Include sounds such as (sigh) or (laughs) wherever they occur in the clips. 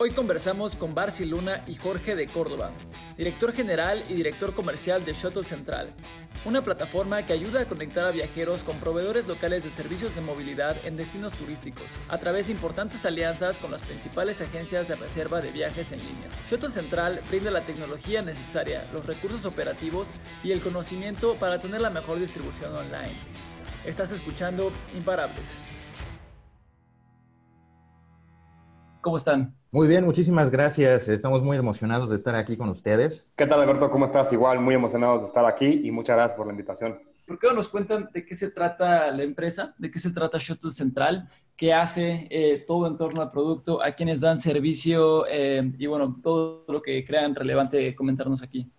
Hoy conversamos con Barcy Luna y Jorge de Córdoba, director general y director comercial de Shuttle Central, una plataforma que ayuda a conectar a viajeros con proveedores locales de servicios de movilidad en destinos turísticos, a través de importantes alianzas con las principales agencias de reserva de viajes en línea. Shuttle Central brinda la tecnología necesaria, los recursos operativos y el conocimiento para tener la mejor distribución online. Estás escuchando Imparables. ¿Cómo están? Muy bien, muchísimas gracias. Estamos muy emocionados de estar aquí con ustedes. ¿Qué tal, Alberto? ¿Cómo estás? Igual, muy emocionados de estar aquí y muchas gracias por la invitación. ¿Por qué no nos cuentan de qué se trata la empresa? ¿De qué se trata Shuttle Central? ¿Qué hace eh, todo en torno al producto? ¿A quienes dan servicio? Eh, y bueno, todo lo que crean relevante comentarnos aquí.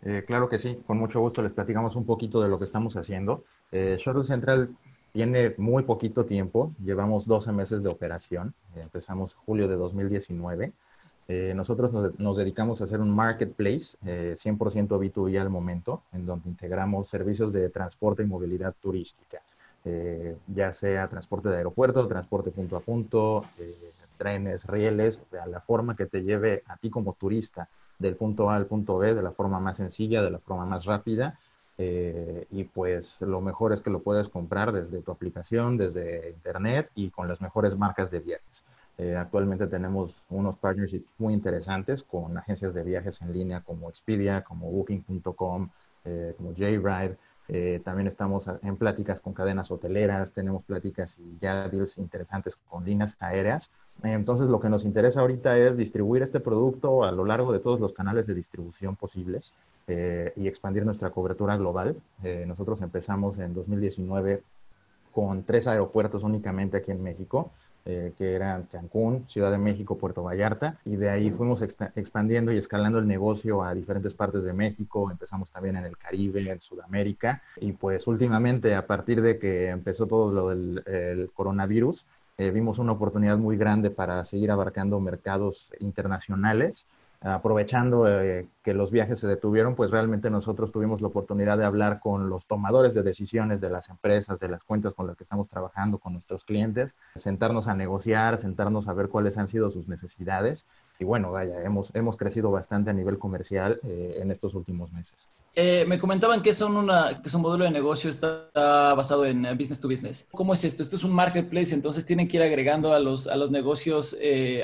Eh, claro que sí, con mucho gusto les platicamos un poquito de lo que estamos haciendo. Shuttle Central tiene muy poquito tiempo, llevamos 12 meses de operación, empezamos julio de 2019. Eh, nosotros nos, dedicamos a hacer un marketplace 100% eh, B2B al momento, en donde integramos servicios de transporte y movilidad turística, eh, ya sea transporte de aeropuerto, transporte punto a punto, trenes, rieles, a la forma que te lleve a ti como turista del punto A al punto B de la forma más sencilla, de la forma más rápida eh, y pues lo mejor es que lo puedes comprar desde tu aplicación, desde internet y con las mejores marcas de viajes. Eh, actualmente tenemos unos partnerships muy interesantes con agencias de viajes en línea como Expedia, como Booking.com, eh, como JRide. Eh, también estamos en pláticas con cadenas hoteleras, tenemos pláticas y ya deals interesantes con líneas aéreas. Entonces, lo que nos interesa ahorita es distribuir este producto a lo largo de todos los canales de distribución posibles eh, y expandir nuestra cobertura global. Eh, nosotros empezamos en 2019 con tres aeropuertos únicamente aquí en México. Eh, que eran Cancún, Ciudad de México, Puerto Vallarta, y de ahí fuimos expandiendo y escalando el negocio a diferentes partes de México, empezamos también en el Caribe, en Sudamérica, y pues últimamente, a partir de que empezó todo lo del coronavirus, eh, vimos una oportunidad muy grande para seguir abarcando mercados internacionales aprovechando eh, que los viajes se detuvieron, pues realmente nosotros tuvimos la oportunidad de hablar con los tomadores de decisiones de las empresas, de las cuentas con las que estamos trabajando, con nuestros clientes, sentarnos a negociar, sentarnos a ver cuáles han sido sus necesidades. Y bueno, vaya, hemos, hemos crecido bastante a nivel comercial eh, en estos últimos meses. Eh, me comentaban que, son una, que su modelo de negocio está basado en business to business. ¿Cómo es esto? Esto es un marketplace, entonces tienen que ir agregando a los, a los negocios,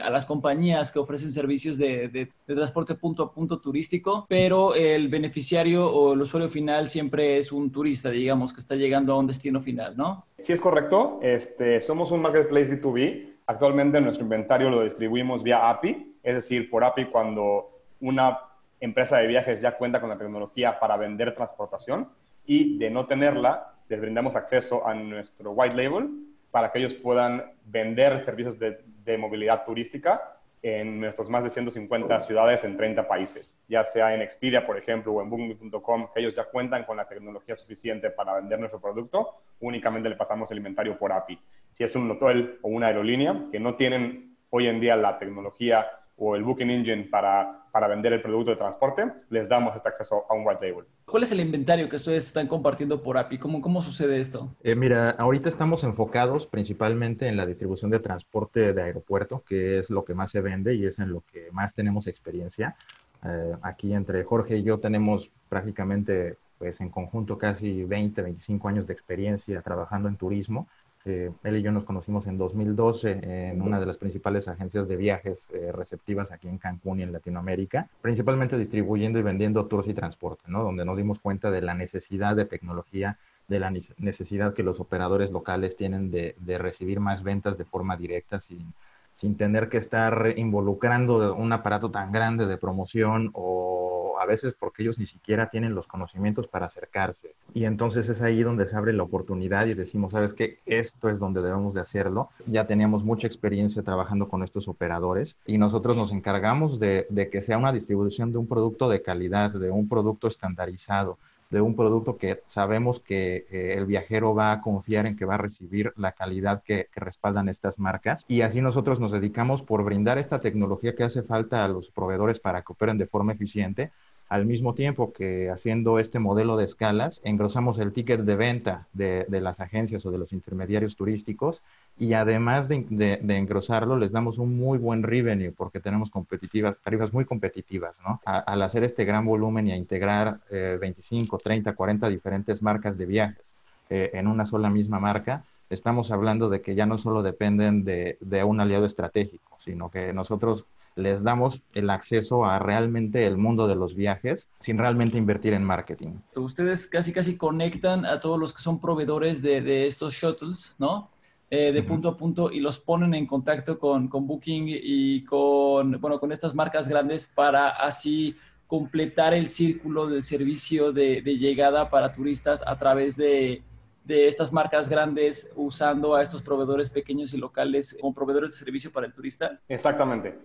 a las compañías que ofrecen servicios de, de de transporte punto a punto turístico, pero el beneficiario o el usuario final siempre es un turista, digamos, que está llegando a un destino final, ¿no? Sí, es correcto. Este, somos un marketplace B2B. Actualmente nuestro inventario lo distribuimos vía API, es decir, por API cuando una empresa de viajes ya cuenta con la tecnología para vender transportación y de no tenerla, les brindamos acceso a nuestro white label para que ellos puedan vender servicios de, de movilidad turística en nuestros más de 150 ciudades en 30 países, ya sea en Expedia, por ejemplo, o en Booking.com, que ellos ya cuentan con la tecnología suficiente para vender nuestro producto, únicamente le pasamos el inventario por API. Si es un hotel o una aerolínea que no tienen hoy en día la tecnología o el Booking Engine para, para vender el producto de transporte, les damos este acceso a un white label. ¿Cuál es el inventario que ustedes están compartiendo por API? ¿Cómo, cómo sucede esto? Eh, mira, ahorita estamos enfocados principalmente en la distribución de transporte de aeropuerto, que es lo que más se vende y es en lo que más tenemos experiencia. Eh, aquí entre Jorge y yo tenemos prácticamente pues en conjunto casi 20, 25 años de experiencia trabajando en turismo él y yo nos conocimos en 2012 en una de las principales agencias de viajes eh, receptivas aquí en Cancún y en Latinoamérica, principalmente distribuyendo y vendiendo tours y transporte, ¿no? Donde nos dimos cuenta de la necesidad de tecnología, de la necesidad que los operadores locales tienen de, de recibir más ventas de forma directa sin, sin tener que estar involucrando un aparato tan grande de promoción o a veces porque ellos ni siquiera tienen los conocimientos para acercarse. Y entonces es ahí donde se abre la oportunidad y decimos, sabes qué, esto es donde debemos de hacerlo. Ya teníamos mucha experiencia trabajando con estos operadores y nosotros nos encargamos de, de que sea una distribución de un producto de calidad, de un producto estandarizado de un producto que sabemos que eh, el viajero va a confiar en que va a recibir la calidad que, respaldan estas marcas. Y así nosotros nos dedicamos por brindar esta tecnología que hace falta a los proveedores para que operen de forma eficiente, al mismo tiempo que haciendo este modelo de escalas, engrosamos el ticket de venta de, de, las agencias o de los intermediarios turísticos y además de, engrosarlo, les damos un muy buen revenue porque tenemos competitivas, tarifas muy competitivas, ¿no? al hacer este gran volumen y a integrar 25, 30, 40 diferentes marcas de viajes eh, en una sola misma marca, estamos hablando de que ya no solo dependen de, de un aliado estratégico, sino que nosotros les damos el acceso a realmente el mundo de los viajes sin realmente invertir en marketing. Ustedes casi casi conectan a todos los que son proveedores de, de estos shuttles, ¿no? Eh, de punto a punto y los ponen en contacto con, con, Booking y con, bueno, con estas marcas grandes para así completar el círculo del servicio de, de llegada para turistas a través de, de, estas marcas grandes usando a estos proveedores pequeños y locales como proveedores de servicio para el turista? Exactamente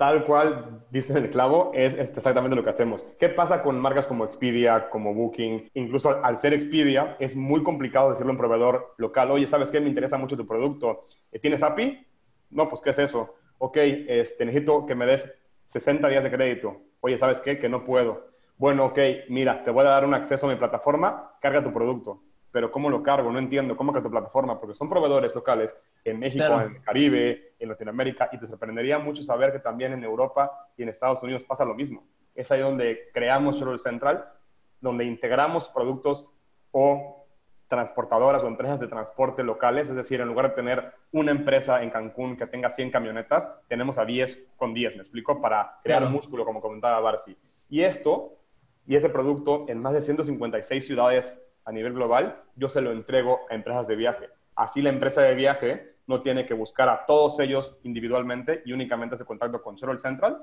tal cual dices el clavo, es, exactamente lo que hacemos. ¿Qué pasa con marcas como Expedia, como Booking? Incluso al ser Expedia, es muy complicado decirle a un proveedor local, oye, ¿sabes qué? Me interesa mucho tu producto. ¿Tienes API? No, pues, ¿qué es eso? Ok, este, necesito que me des 60 días de crédito. Oye, ¿sabes qué? Que no puedo. Bueno, ok, mira, te voy a dar un acceso a mi plataforma, carga tu producto pero ¿cómo lo cargo? No entiendo. ¿Cómo que tu plataforma? Porque son proveedores locales en México, en el Caribe, en Latinoamérica, y te sorprendería mucho saber que también en Europa y en Estados Unidos pasa lo mismo. Es ahí donde creamos Shuttle Central, donde integramos productos o transportadoras o empresas de transporte locales, es decir, en lugar de tener una empresa en Cancún que tenga 100 camionetas, tenemos a 10 con 10, ¿me explico? Para crear un músculo, como comentaba Barsi. Y esto, y ese producto en más de 156 ciudades a nivel global, yo se lo entrego a empresas de viaje. Así la empresa de viaje no tiene que buscar a todos ellos individualmente y únicamente hace contacto con Shuttle Central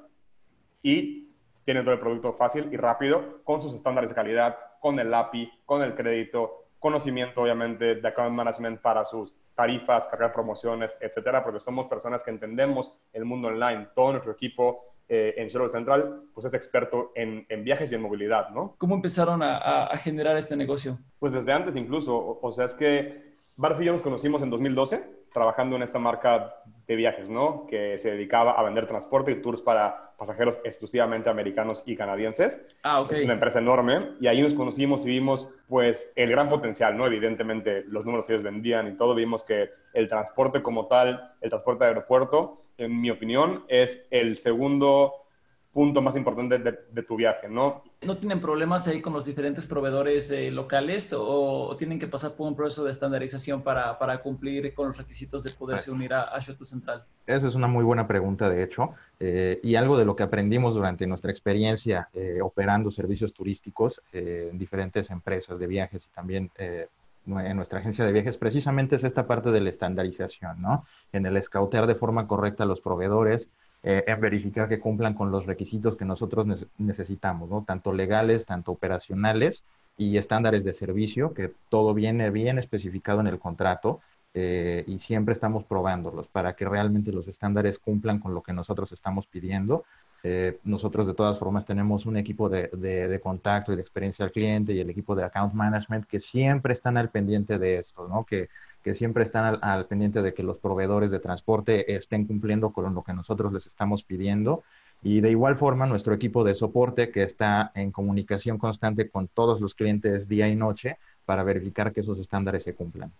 y tiene todo el producto fácil y rápido con sus estándares de calidad, con el API, con el crédito, conocimiento obviamente de account management para sus tarifas, cargar promociones, etcétera, porque somos personas que entendemos el mundo online. Todo nuestro equipo eh, en Shuttle Central, pues es experto en, viajes y en movilidad, ¿no? ¿Cómo empezaron a, generar este negocio? Pues desde antes incluso, o, sea, es que Barça y yo nos conocimos en 2012 trabajando en esta marca de viajes, ¿no? Que se dedicaba a vender transporte y tours para pasajeros exclusivamente americanos y canadienses. Ah, ok. Es una empresa enorme y ahí nos conocimos y vimos, pues, el gran potencial, ¿no? Evidentemente, los números que ellos vendían y todo, vimos que el transporte como tal, el transporte de aeropuerto, en mi opinión, es el segundo punto más importante de, tu viaje, ¿no? ¿No tienen problemas ahí con los diferentes proveedores eh, locales o, tienen que pasar por un proceso de estandarización para, para cumplir con los requisitos de poderse unir a, a, Shuttle Central? Esa es una muy buena pregunta, de hecho, eh, y algo de lo que aprendimos durante nuestra experiencia eh, operando servicios turísticos en diferentes empresas de viajes y también en nuestra agencia de viajes precisamente es esta parte de la estandarización, ¿no? En el escautear de forma correcta a los proveedores, eh, en verificar que cumplan con los requisitos que nosotros necesitamos, ¿no? Tanto legales, tanto operacionales y estándares de servicio, que todo viene bien especificado en el contrato eh, y siempre estamos probándolos para que realmente los estándares cumplan con lo que nosotros estamos pidiendo eh, nosotros de todas formas tenemos un equipo de, de, contacto y de experiencia al cliente y el equipo de account management que siempre están al pendiente de eso, ¿no? Que, que siempre están al, pendiente de que los proveedores de transporte estén cumpliendo con lo que nosotros les estamos pidiendo. Y de igual forma, nuestro equipo de soporte que está en comunicación constante con todos los clientes día y noche para verificar que esos estándares se cumplan.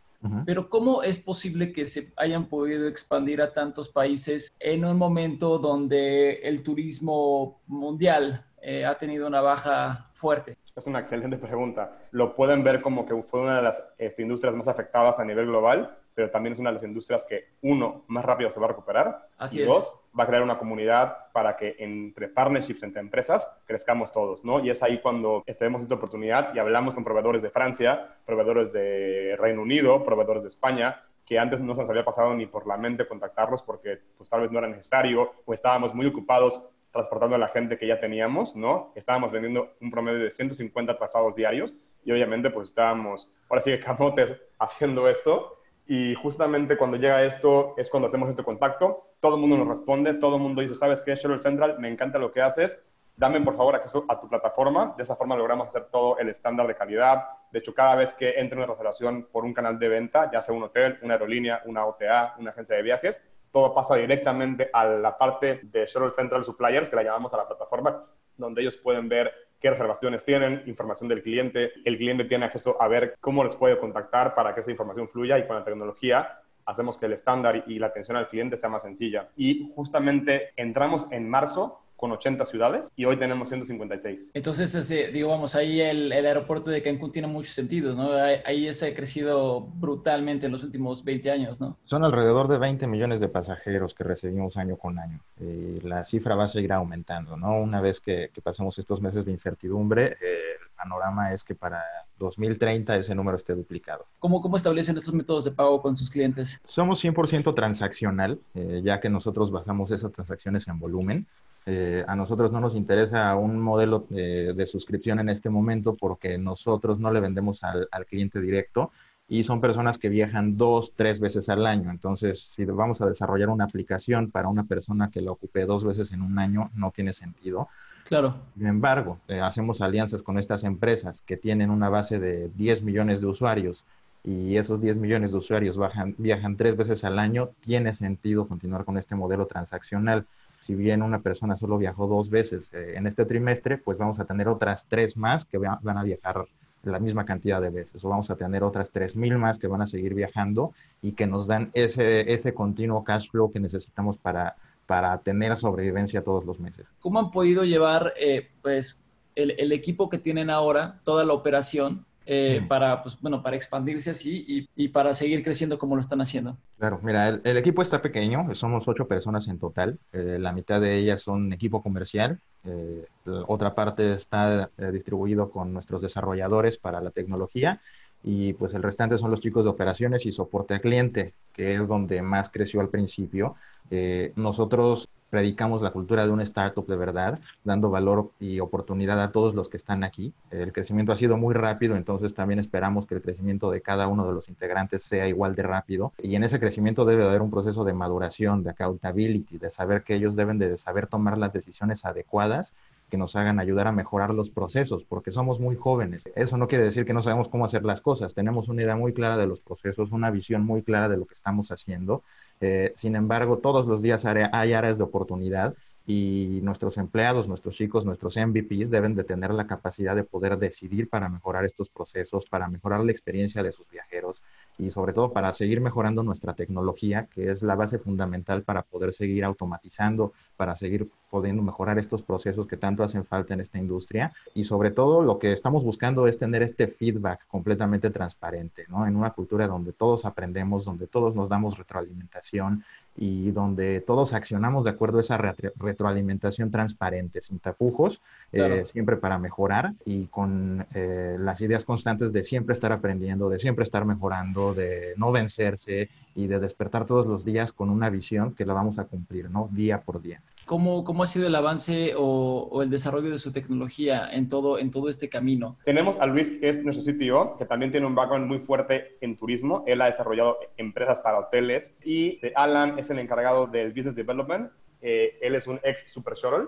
Pero ¿cómo es posible que se hayan podido expandir a tantos países en un momento donde el turismo mundial eh, ha tenido una baja fuerte? Es una excelente pregunta. Lo pueden ver como que fue una de las este, industrias más afectadas a nivel global, pero también es una de las industrias que, uno, más rápido se va a recuperar. Así y dos, va a crear una comunidad para que entre partnerships, entre empresas, crezcamos todos, ¿no? Y es ahí cuando tenemos esta oportunidad y hablamos con proveedores de Francia, proveedores de Reino Unido, proveedores de España, que antes no se nos había pasado ni por la mente contactarlos porque pues tal vez no era necesario o estábamos muy ocupados transportando a la gente que ya teníamos, ¿no? Estábamos vendiendo un promedio de 150 traslados diarios y obviamente pues estábamos, ahora sí que camotes (laughs) haciendo esto. Y justamente cuando llega esto es cuando hacemos este contacto, todo el mundo nos responde, todo el mundo dice, ¿sabes qué? Shuttle Central, me encanta lo que haces, dame por favor acceso a tu plataforma, de esa forma logramos hacer todo el estándar de calidad, de hecho cada vez que entra una reservación por un canal de venta, ya sea un hotel, una aerolínea, una OTA, una agencia de viajes, todo pasa directamente a la parte de Shuttle Central Suppliers, que la llamamos a la plataforma, donde ellos pueden ver qué reservaciones tienen, información del cliente. El cliente tiene acceso a ver cómo les puede contactar para que esa información fluya y con la tecnología hacemos que el estándar y la atención al cliente sea más sencilla. Y justamente entramos en marzo con 80 ciudades y hoy tenemos 156. Entonces, ese, digo, vamos, ahí el, el, aeropuerto de Cancún tiene mucho sentido, ¿no? Ahí, ahí se ha crecido brutalmente en los últimos 20 años, ¿no? Son alrededor de 20 millones de pasajeros que recibimos año con año. Y la cifra va a seguir aumentando, ¿no? Una vez que, que pasemos estos meses de incertidumbre, eh, el panorama es que para 2030 ese número esté duplicado. ¿Cómo, cómo establecen estos métodos de pago con sus clientes? Somos 100% transaccional, eh, ya que nosotros basamos esas transacciones en volumen. Eh, a nosotros no nos interesa un modelo de, de, suscripción en este momento porque nosotros no le vendemos al, al, cliente directo y son personas que viajan dos, tres veces al año. Entonces, si vamos a desarrollar una aplicación para una persona que la ocupe dos veces en un año, no tiene sentido. Claro. Sin embargo, eh, hacemos alianzas con estas empresas que tienen una base de 10 millones de usuarios y esos 10 millones de usuarios bajan, viajan tres veces al año, tiene sentido continuar con este modelo transaccional si bien una persona solo viajó dos veces eh, en este trimestre, pues vamos a tener otras tres más que van a viajar la misma cantidad de veces, o vamos a tener otras tres mil más que van a seguir viajando y que nos dan ese, ese continuo cash flow que necesitamos para, para tener sobrevivencia todos los meses. ¿Cómo han podido llevar eh, pues, el, el, equipo que tienen ahora, toda la operación, eh, para, pues, bueno, para expandirse así y, y, para seguir creciendo como lo están haciendo? Claro, mira, el, el equipo está pequeño, somos ocho personas en total, eh, la mitad de ellas son equipo comercial, eh, otra parte está eh, distribuido con nuestros desarrolladores para la tecnología y pues el restante son los chicos de operaciones y soporte al cliente, que es donde más creció al principio. Eh, nosotros predicamos la cultura de una startup de verdad, dando valor y oportunidad a todos los que están aquí. El crecimiento ha sido muy rápido, entonces también esperamos que el crecimiento de cada uno de los integrantes sea igual de rápido. Y en ese crecimiento debe haber un proceso de maduración, de accountability, de saber que ellos deben de saber tomar las decisiones adecuadas que nos hagan ayudar a mejorar los procesos, porque somos muy jóvenes. Eso no quiere decir que no sabemos cómo hacer las cosas. Tenemos una idea muy clara de los procesos, una visión muy clara de lo que estamos haciendo. Eh, sin embargo, todos los días hay áreas de oportunidad y nuestros empleados, nuestros chicos, nuestros MVPs deben de tener la capacidad de poder decidir para mejorar estos procesos, para mejorar la experiencia de sus viajeros y sobre todo para seguir mejorando nuestra tecnología, que es la base fundamental para poder seguir automatizando, para seguir pudiendo mejorar estos procesos que tanto hacen falta en esta industria. Y sobre todo lo que estamos buscando es tener este feedback completamente transparente, ¿no? En una cultura donde todos aprendemos, donde todos nos damos retroalimentación y donde todos accionamos de acuerdo a esa retro retroalimentación transparente, sin tapujos, claro. eh, siempre para mejorar y con eh, las ideas constantes de siempre estar aprendiendo, de siempre estar mejorando, de no vencerse y de despertar todos los días con una visión que la vamos a cumplir, ¿no? Día por día. ¿Cómo, cómo ha sido el avance o, o, el desarrollo de su tecnología en todo, en todo este camino? Tenemos a Luis, que es nuestro CTO, que también tiene un background muy fuerte en turismo. Él ha desarrollado empresas para hoteles. Y Alan es el encargado del Business Development. Eh, él es un ex Super Shuttle.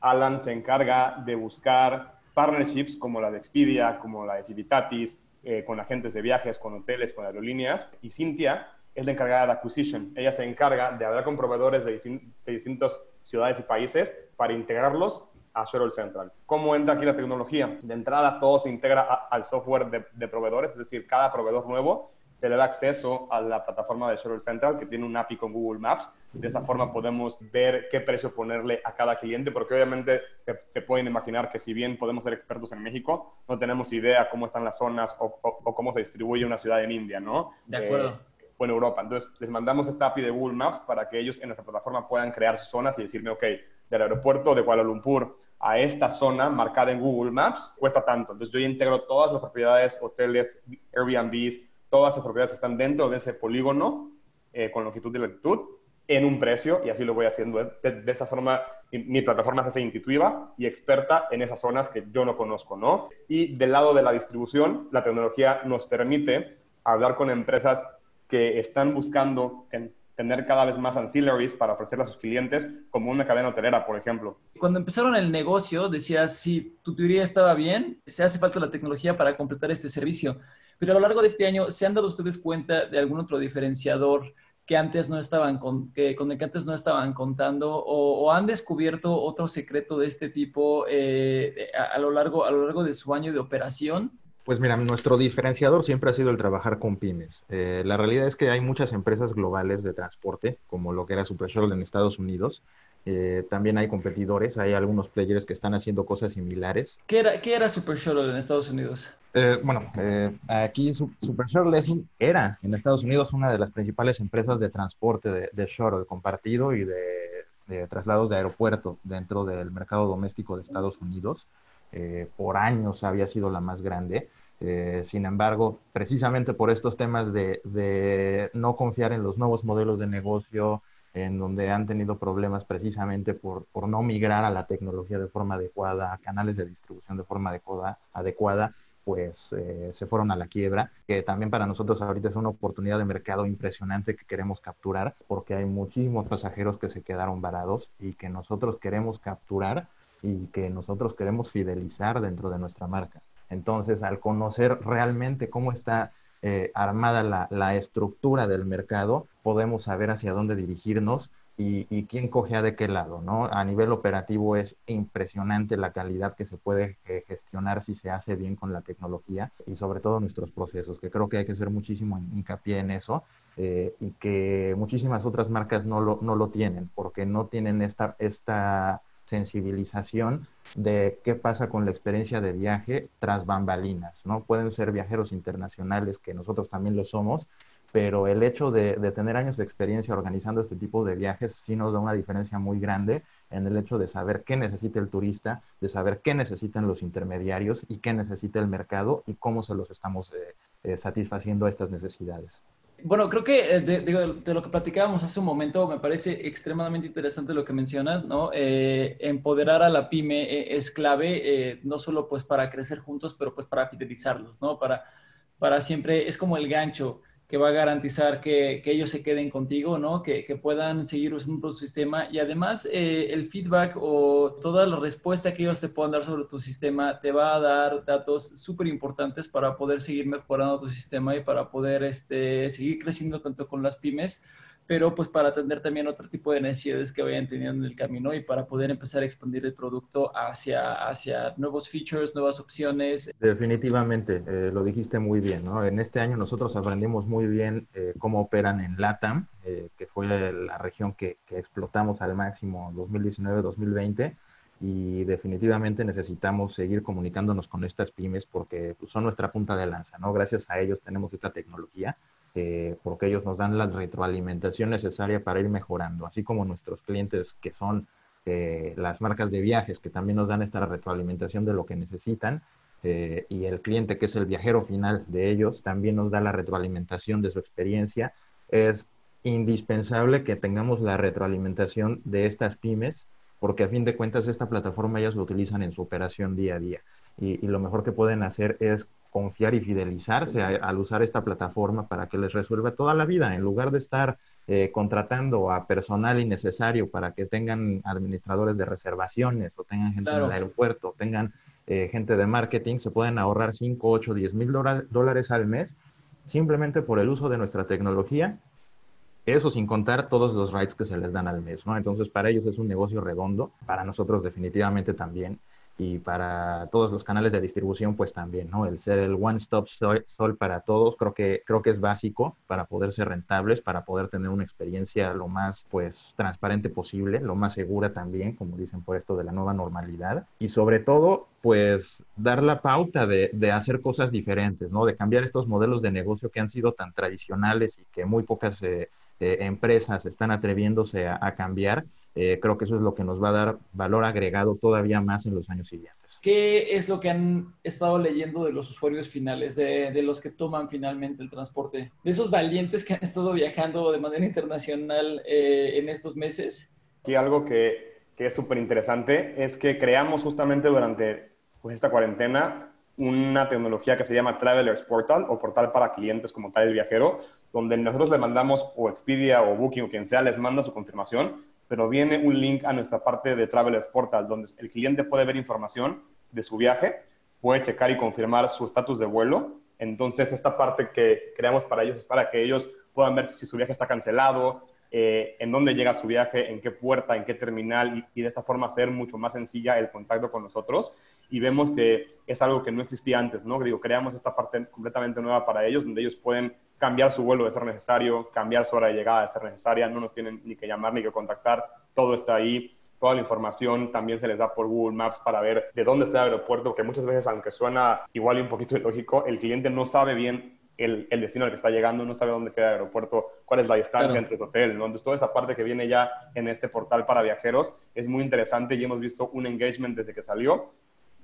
Alan se encarga de buscar partnerships como la de Expedia, como la de Civitatis, eh, con agentes de viajes, con hoteles, con aerolíneas. Y Cintia es la encargada de acquisition. Ella se encarga de hablar con proveedores de, de distintos ciudades y países para integrarlos a Shuttle Central. ¿Cómo entra aquí la tecnología? De entrada, todo se integra a, al software de, de, proveedores, es decir, cada proveedor nuevo se le da acceso a la plataforma de Shuttle Central que tiene un API con Google Maps. De esa forma podemos ver qué precio ponerle a cada cliente, porque obviamente se, se pueden imaginar que si bien podemos ser expertos en México, no tenemos idea cómo están las zonas o, o, o cómo se distribuye una ciudad en India, ¿no? De acuerdo. Eh, o en Europa. Entonces, les mandamos esta API de Google Maps para que ellos en nuestra plataforma puedan crear sus zonas y decirme, ok, del aeropuerto de Kuala Lumpur a esta zona marcada en Google Maps cuesta tanto. Entonces, yo integro todas las propiedades, hoteles, Airbnbs, todas las propiedades que están dentro de ese polígono eh, con longitud y latitud en un precio y así lo voy haciendo. De, de forma, mi, mi, plataforma se hace intuitiva y experta en esas zonas que yo no conozco, ¿no? Y del lado de la distribución, la tecnología nos permite hablar con empresas que están buscando en tener cada vez más ancillaries para ofrecerle a sus clientes, como una cadena hotelera, por ejemplo. Cuando empezaron el negocio, decías, si tu teoría estaba bien, se hace falta la tecnología para completar este servicio. Pero a lo largo de este año, ¿se han dado ustedes cuenta de algún otro diferenciador que antes no estaban con, que, con el que antes no estaban contando o, han descubierto otro secreto de este tipo eh, a, lo largo, a lo largo de su año de operación? Pues mira, nuestro diferenciador siempre ha sido el trabajar con pymes. Eh, la realidad es que hay muchas empresas globales de transporte, como lo que era Super Shuttle en Estados Unidos. Eh, también hay competidores, hay algunos players que están haciendo cosas similares. ¿Qué era, qué era Super Shuttle en Estados Unidos? Eh, bueno, aquí Super Shuttle es era en Estados Unidos una de las principales empresas de transporte de, de shuttle compartido y de, de traslados de aeropuerto dentro del mercado doméstico de Estados Unidos. Eh, por años había sido la más grande. Eh, sin embargo, precisamente por estos temas de, no confiar en los nuevos modelos de negocio, en donde han tenido problemas precisamente por, no migrar a la tecnología de forma adecuada, a canales de distribución de forma adecuada, adecuada pues eh, se fueron a la quiebra, que también para nosotros ahorita es una oportunidad de mercado impresionante que queremos capturar, porque hay muchísimos pasajeros que se quedaron varados y que nosotros queremos capturar y que nosotros queremos fidelizar dentro de nuestra marca. Entonces, al conocer realmente cómo está eh, armada la, estructura del mercado, podemos saber hacia dónde dirigirnos y, quién cogea de qué lado, ¿no? A nivel operativo es impresionante la calidad que se puede eh, gestionar si se hace bien con la tecnología y sobre todo nuestros procesos, que creo que hay que hacer muchísimo hincapié en eso eh, y que muchísimas otras marcas no lo, no lo tienen porque no tienen esta, esta sensibilización de qué pasa con la experiencia de viaje tras bambalinas, ¿no? Pueden ser viajeros internacionales, que nosotros también lo somos, pero el hecho de, tener años de experiencia organizando este tipo de viajes sí nos da una diferencia muy grande en el hecho de saber qué necesita el turista, de saber qué necesitan los intermediarios y qué necesita el mercado y cómo se los estamos eh, eh, satisfaciendo a estas necesidades. Bueno, creo que eh, de, lo que platicábamos hace un momento, me parece extremadamente interesante lo que mencionas, ¿no? Eh, empoderar a la pyme eh, es clave, no solo pues para crecer juntos, pero pues para fidelizarlos, ¿no? Para, para siempre, es como el gancho que va a garantizar que, que ellos se queden contigo, ¿no? Que, que, puedan seguir usando tu sistema y además eh, el feedback o toda la respuesta que ellos te puedan dar sobre tu sistema te va a dar datos súper importantes para poder seguir mejorando tu sistema y para poder este, seguir creciendo tanto con las pymes pero pues para atender también otro tipo de necesidades que vayan teniendo en el camino y para poder empezar a expandir el producto hacia, hacia nuevos features, nuevas opciones. Definitivamente, eh, lo dijiste muy bien, ¿no? En este año nosotros aprendimos muy bien eh, cómo operan en LATAM, eh, que fue la región que, que explotamos al máximo 2019-2020 y definitivamente necesitamos seguir comunicándonos con estas pymes porque pues, son nuestra punta de lanza, ¿no? Gracias a ellos tenemos esta tecnología eh, porque ellos nos dan la retroalimentación necesaria para ir mejorando, así como nuestros clientes que son eh, las marcas de viajes que también nos dan esta retroalimentación de lo que necesitan eh, y el cliente que es el viajero final de ellos también nos da la retroalimentación de su experiencia. Es indispensable que tengamos la retroalimentación de estas pymes porque a fin de cuentas esta plataforma ellas lo utilizan en su operación día a día y, y lo mejor que pueden hacer es confiar y fidelizarse al usar esta plataforma para que les resuelva toda la vida, en lugar de estar eh, contratando a personal innecesario para que tengan administradores de reservaciones o tengan gente en el aeropuerto, tengan eh, gente de marketing, se pueden ahorrar 5, 8, 10 mil dólares al mes simplemente por el uso de nuestra tecnología, eso sin contar todos los rights que se les dan al mes, ¿no? Entonces, para ellos es un negocio redondo, para nosotros definitivamente también y para todos los canales de distribución, pues también, ¿no? El ser el one-stop sol para todos, creo que, creo que es básico para poder ser rentables, para poder tener una experiencia lo más, pues, transparente posible, lo más segura también, como dicen por esto de la nueva normalidad, y sobre todo, pues, dar la pauta de, de hacer cosas diferentes, ¿no? De cambiar estos modelos de negocio que han sido tan tradicionales y que muy pocas eh, eh, empresas están atreviéndose a cambiar eh, creo que eso es lo que nos va a dar valor agregado todavía más en los años siguientes. ¿Qué es lo que han estado leyendo de los usuarios finales, de, de, los que toman finalmente el transporte? De esos valientes que han estado viajando de manera internacional eh, en estos meses. Y algo que, que es súper interesante es que creamos justamente durante pues, esta cuarentena una tecnología que se llama Travelers Portal o portal para clientes como tal el viajero, donde nosotros le mandamos o Expedia o Booking o quien sea, les manda su confirmación pero viene un link a nuestra parte de Travelers Portal, donde el cliente puede ver información de su viaje, puede checar y confirmar su estatus de vuelo. Entonces, esta parte que creamos para ellos es para que ellos puedan ver si su viaje está cancelado, eh, en dónde llega su viaje, en qué puerta, en qué terminal y, de esta forma hacer mucho más sencilla el contacto con nosotros. Y vemos que es algo que no existía antes, ¿no? Digo, creamos esta parte completamente nueva para ellos, donde ellos pueden cambiar su vuelo de ser necesario, cambiar su hora de llegada de ser necesaria, no nos tienen ni que llamar ni que contactar, todo está ahí. Toda la información también se les da por Google Maps para ver de dónde está el aeropuerto, que muchas veces, aunque suena igual y un poquito ilógico, el cliente no sabe bien el, destino al que está llegando, no sabe dónde queda el aeropuerto, cuál es la distancia entre su hotel, ¿no? Entonces, toda esta parte que viene ya en este portal para viajeros es muy interesante y hemos visto un engagement desde que salió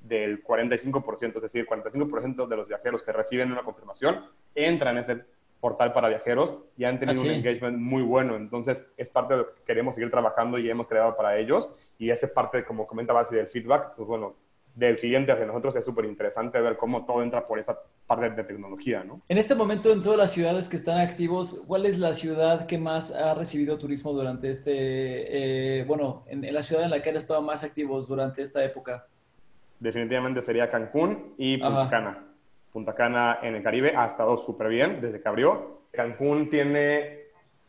del 45%, es decir, 45% de los viajeros que reciben una confirmación entran en ese portal para viajeros y han tenido un engagement muy bueno. Entonces, es parte de lo que queremos seguir trabajando y hemos creado para ellos. Y esa parte, como comentaba del feedback, pues bueno, del cliente hacia nosotros es súper interesante ver cómo todo entra por esa parte de tecnología, ¿no? En este momento, en todas las ciudades que están activos, ¿cuál es la ciudad que más ha recibido turismo durante este, eh, bueno, en, la ciudad en la que han estado más activos durante esta época? Definitivamente sería Cancún y Punta Cana. Punta Cana en el Caribe ha estado súper bien desde que abrió. Cancún tiene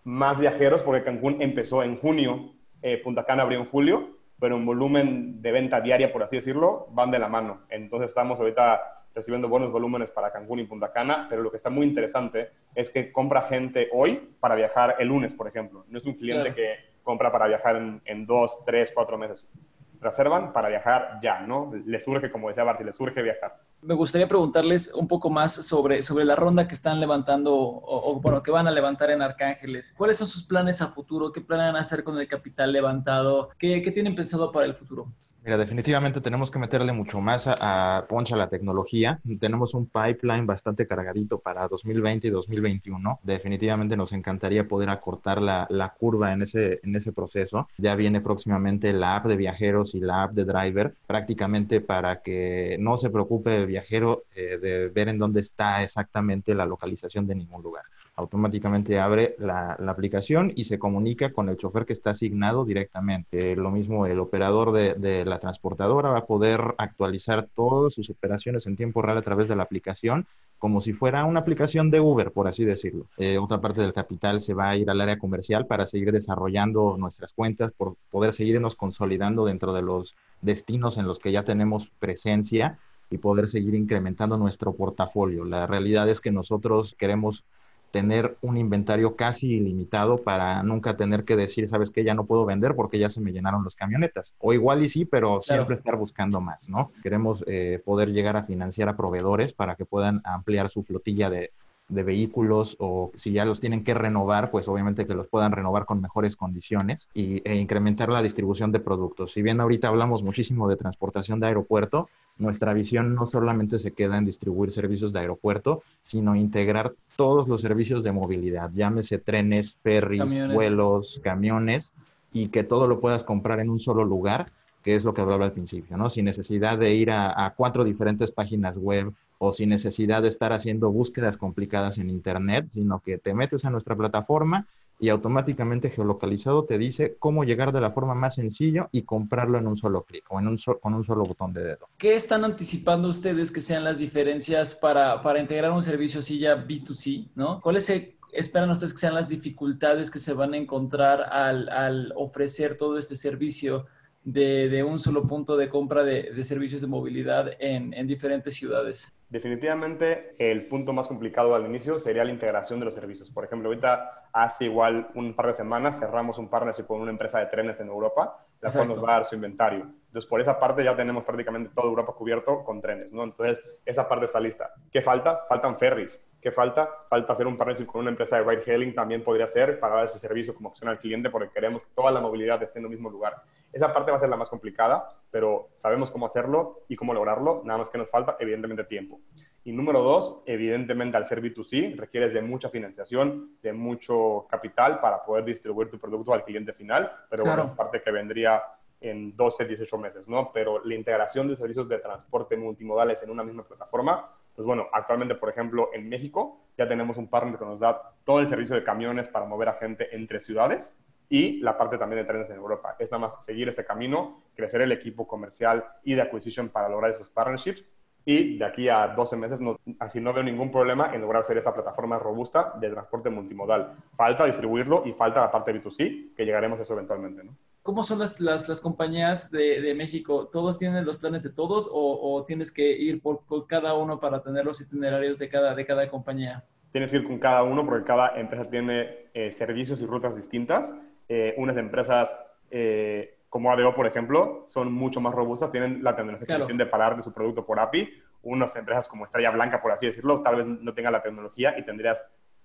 más viajeros porque Cancún empezó en junio, eh, Punta Cana abrió en julio pero en volumen de venta diaria, por así decirlo, van de la mano. Entonces estamos ahorita recibiendo buenos volúmenes para Cancún y Punta Cana, pero lo que está muy interesante es que compra gente hoy para viajar el lunes, por ejemplo. No es un cliente que compra para viajar en, en, dos, tres, cuatro meses. Reservan para viajar ya, ¿no? Les surge, como decía Barty, les surge viajar. Me gustaría preguntarles un poco más sobre, sobre la ronda que están levantando o, bueno, que van a levantar en Arcángeles. ¿Cuáles son sus planes a futuro? ¿Qué planean hacer con el capital levantado? ¿Qué, qué tienen pensado para el futuro? Mira, definitivamente tenemos que meterle mucho más a, Poncha la tecnología. Tenemos un pipeline bastante cargadito para 2020 y 2021. Definitivamente nos encantaría poder acortar la, curva en ese, en ese proceso. Ya viene próximamente la app de viajeros y la app de driver, prácticamente para que no se preocupe el viajero eh, de ver en dónde está exactamente la localización de ningún lugar automáticamente abre la, aplicación y se comunica con el chofer que está asignado directamente. lo mismo el operador de, la transportadora va a poder actualizar todas sus operaciones en tiempo real a través de la aplicación, como si fuera una aplicación de Uber, por así decirlo. Eh, otra parte del capital se va a ir al área comercial para seguir desarrollando nuestras cuentas, por poder seguirnos consolidando dentro de los destinos en los que ya tenemos presencia y poder seguir incrementando nuestro portafolio. La realidad es que nosotros queremos tener un inventario casi ilimitado para nunca tener que decir, sabes que ya no puedo vender porque ya se me llenaron las camionetas. O igual y sí, pero siempre estar buscando más, ¿no? Queremos eh, poder llegar a financiar a proveedores para que puedan ampliar su flotilla de, de vehículos o si ya los tienen que renovar, pues obviamente que los puedan renovar con mejores condiciones y, e incrementar la distribución de productos. Si bien ahorita hablamos muchísimo de transportación de aeropuerto, nuestra visión no solamente se queda en distribuir servicios de aeropuerto, sino integrar todos los servicios de movilidad, llámese trenes, ferries, vuelos, camiones, y que todo lo puedas comprar en un solo lugar que es lo que hablaba al principio, ¿no? Sin necesidad de ir a, cuatro diferentes páginas web o sin necesidad de estar haciendo búsquedas complicadas en Internet, sino que te metes a nuestra plataforma y automáticamente geolocalizado te dice cómo llegar de la forma más sencilla y comprarlo en un solo clic o en un con un solo botón de dedo. ¿Qué están anticipando ustedes que sean las diferencias para, para integrar un servicio así ya B2C, ¿no? ¿Cuáles esperan ustedes que sean las dificultades que se van a encontrar al, al ofrecer todo este servicio de, un solo punto de compra de, servicios de movilidad en, en, diferentes ciudades? Definitivamente el punto más complicado al inicio sería la integración de los servicios. Por ejemplo, ahorita hace igual un par de semanas cerramos un partnership con una empresa de trenes en Europa, la cual nos va a dar su inventario. Entonces, por esa parte ya tenemos prácticamente toda Europa cubierto con trenes, ¿no? Entonces, esa parte está lista. ¿Qué falta? Faltan ferries. ¿Qué falta? Falta hacer un partnership con una empresa de ride hailing, también podría ser, para dar ese servicio como opción al cliente, porque queremos que toda la movilidad esté en el mismo lugar. Esa parte va a ser la más complicada, pero sabemos cómo hacerlo y cómo lograrlo, nada más que nos falta, evidentemente, tiempo. Y número dos, evidentemente, al ser B2C, requieres de mucha financiación, de mucho capital para poder distribuir tu producto al cliente final, pero bueno, es parte que vendría en 12, 18 meses, ¿no? Pero la integración de servicios de transporte multimodales en una misma plataforma pues bueno, actualmente, por ejemplo, en México ya tenemos un partner que nos da todo el servicio de camiones para mover a gente entre ciudades y la parte también de trenes en Europa. Es nada más seguir este camino, crecer el equipo comercial y de acquisition para lograr esos partnerships y de aquí a 12 meses no, así no veo ningún problema en lograr hacer esta plataforma robusta de transporte multimodal. Falta distribuirlo y falta la parte B2C, que llegaremos a eso eventualmente. ¿Cómo son las, las, las compañías de, de, México? ¿Todos tienen los planes de todos o, o tienes que ir por, por, cada uno para tener los itinerarios de cada, de cada compañía? Tienes que ir con cada uno porque cada empresa tiene eh, servicios y rutas distintas. Eh, unas empresas eh, como ADO, por ejemplo, son mucho más robustas, tienen la tecnología claro. de parar de su producto por API. Unas empresas como Estrella Blanca, por así decirlo, tal vez no tengan la tecnología y tendrías,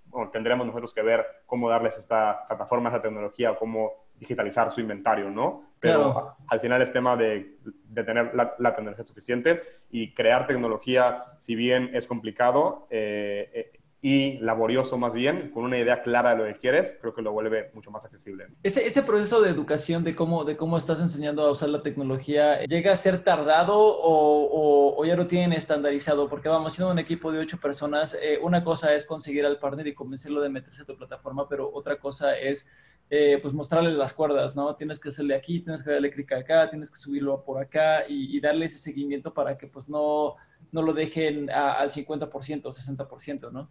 bueno, tendríamos nosotros que ver cómo darles esta plataforma, esa tecnología, o cómo digitalizar su inventario, ¿no? Pero claro. al final es tema de, de tener la, la, tecnología suficiente y crear tecnología, si bien es complicado, eh, eh, y laborioso más bien, con una idea clara de lo que quieres, creo que lo vuelve mucho más accesible. Ese, ese proceso de educación, de cómo, de cómo estás enseñando a usar la tecnología, ¿llega a ser tardado o, o, o ya lo tienen estandarizado? Porque vamos, siendo un equipo de ocho personas, eh, una cosa es conseguir al partner y convencerlo de meterse a tu plataforma, pero otra cosa es... Eh, pues mostrarle las cuerdas, ¿no? Tienes que hacerle aquí, tienes que darle clic acá, tienes que subirlo por acá y, darle ese seguimiento para que pues no, no lo dejen al 50% o 60%, ¿no?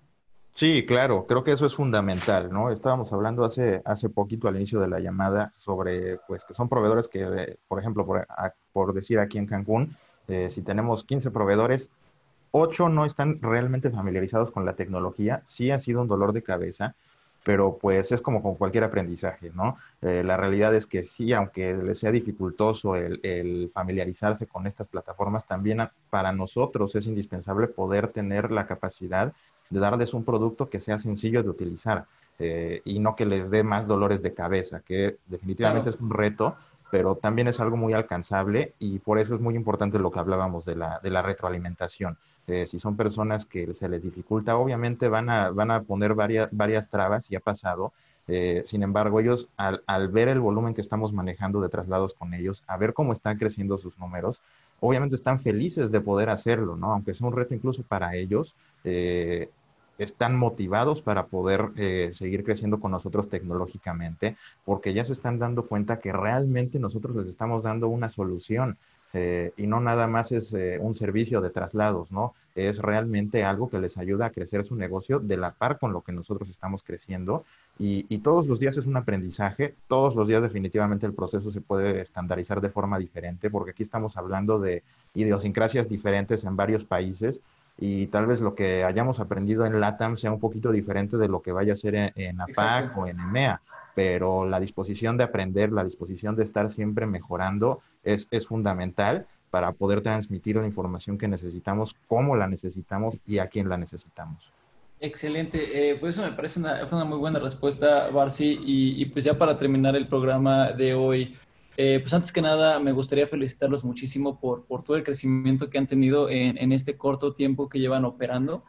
Sí, claro, creo que eso es fundamental, ¿no? Estábamos hablando hace, hace poquito al inicio de la llamada sobre, pues, que son proveedores que, eh, por ejemplo, por, por, decir aquí en Cancún, eh, si tenemos 15 proveedores, 8 no están realmente familiarizados con la tecnología, sí ha sido un dolor de cabeza, pero pues es como con cualquier aprendizaje, ¿no? Eh, la realidad es que sí, aunque les sea dificultoso el, el, familiarizarse con estas plataformas, también para nosotros es indispensable poder tener la capacidad de darles un producto que sea sencillo de utilizar eh, y no que les dé más dolores de cabeza, que definitivamente claro. es un reto, pero también es algo muy alcanzable y por eso es muy importante lo que hablábamos de la, de la retroalimentación. Eh, si son personas que se les dificulta, obviamente van a, van a poner varias, varias trabas y ha pasado. Eh, sin embargo, ellos al, al, ver el volumen que estamos manejando de traslados con ellos, a ver cómo están creciendo sus números, obviamente están felices de poder hacerlo, ¿no? Aunque es un reto incluso para ellos, eh, están motivados para poder eh, seguir creciendo con nosotros tecnológicamente, porque ya se están dando cuenta que realmente nosotros les estamos dando una solución y no nada más es un servicio de traslados, ¿no? Es realmente algo que les ayuda a crecer su negocio de la par con lo que nosotros estamos creciendo. Y, y todos los días es un aprendizaje, todos los días definitivamente el proceso se puede estandarizar de forma diferente, porque aquí estamos hablando de idiosincrasias diferentes en varios países y tal vez lo que hayamos aprendido en LATAM sea un poquito diferente de lo que vaya a ser en, en APAC o en EMEA, pero la disposición de aprender, la disposición de estar siempre mejorando es, es fundamental para poder transmitir la información que necesitamos, cómo la necesitamos y a quién la necesitamos. Excelente, eh, pues eso me parece una, una muy buena respuesta, Barcy, y, y pues ya para terminar el programa de hoy, eh, pues antes que nada, me gustaría felicitarlos muchísimo por, por todo el crecimiento que han tenido en, en este corto tiempo que llevan operando.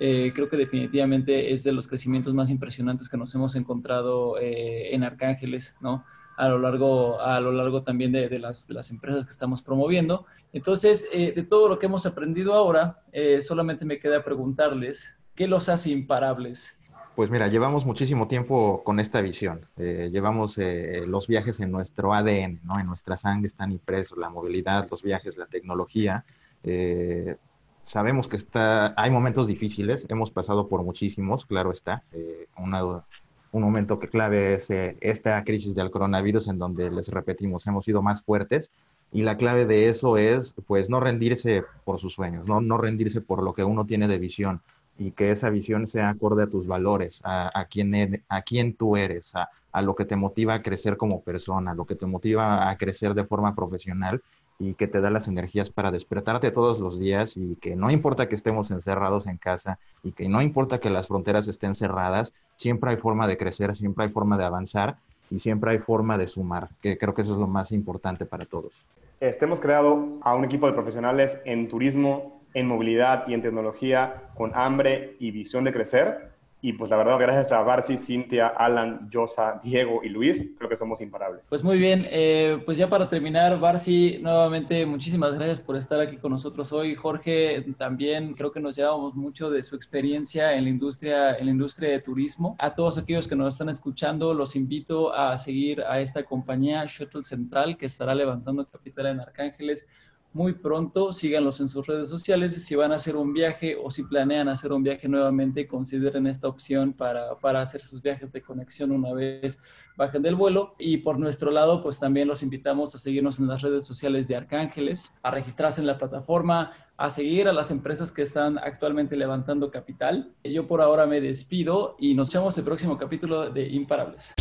Eh, creo que definitivamente es de los crecimientos más impresionantes que nos hemos encontrado eh, en Arcángeles, ¿no? A lo largo, a lo largo también de, de, las, de las, empresas que estamos promoviendo. Entonces, eh, de todo lo que hemos aprendido ahora, eh, solamente me queda preguntarles, ¿qué los hace imparables? Pues mira, llevamos muchísimo tiempo con esta visión. Eh, llevamos eh, los viajes en nuestro ADN, ¿no? En nuestra sangre están impresos la movilidad, los viajes, la tecnología. Eh, sabemos que está, hay momentos difíciles, hemos pasado por muchísimos, claro está. Eh, una, un momento que clave es eh, esta crisis del coronavirus en donde les repetimos, hemos sido más fuertes y la clave de eso es pues no rendirse por sus sueños, no, no rendirse por lo que uno tiene de visión, y que esa visión sea acorde a tus valores, a, a, quién, a quién tú eres, a, a, lo que te motiva a crecer como persona, lo que te motiva a crecer de forma profesional y que te da las energías para despertarte todos los días y que no importa que estemos encerrados en casa y que no importa que las fronteras estén cerradas, siempre hay forma de crecer, siempre hay forma de avanzar y siempre hay forma de sumar, que creo que eso es lo más importante para todos. Este, hemos creado a un equipo de profesionales en turismo, en movilidad y en tecnología con hambre y visión de crecer. Y pues la verdad, gracias a Barcy, Cintia, Alan, Yosa, Diego y Luis, creo que somos imparables. Pues muy bien, eh, pues ya para terminar, Barcy, nuevamente muchísimas gracias por estar aquí con nosotros hoy. Jorge, también creo que nos llevamos mucho de su experiencia en la industria, en la industria de turismo. A todos aquellos que nos están escuchando, los invito a seguir a esta compañía Shuttle Central que estará levantando capital en Arcángeles muy pronto. Síganlos en sus redes sociales si van a hacer un viaje o si planean hacer un viaje nuevamente, consideren esta opción para, para hacer sus viajes de conexión una vez bajen del vuelo. Y por nuestro lado, pues también los invitamos a seguirnos en las redes sociales de Arcángeles, a registrarse en la plataforma, a seguir a las empresas que están actualmente levantando capital. Yo por ahora me despido y nos vemos el próximo capítulo de Imparables.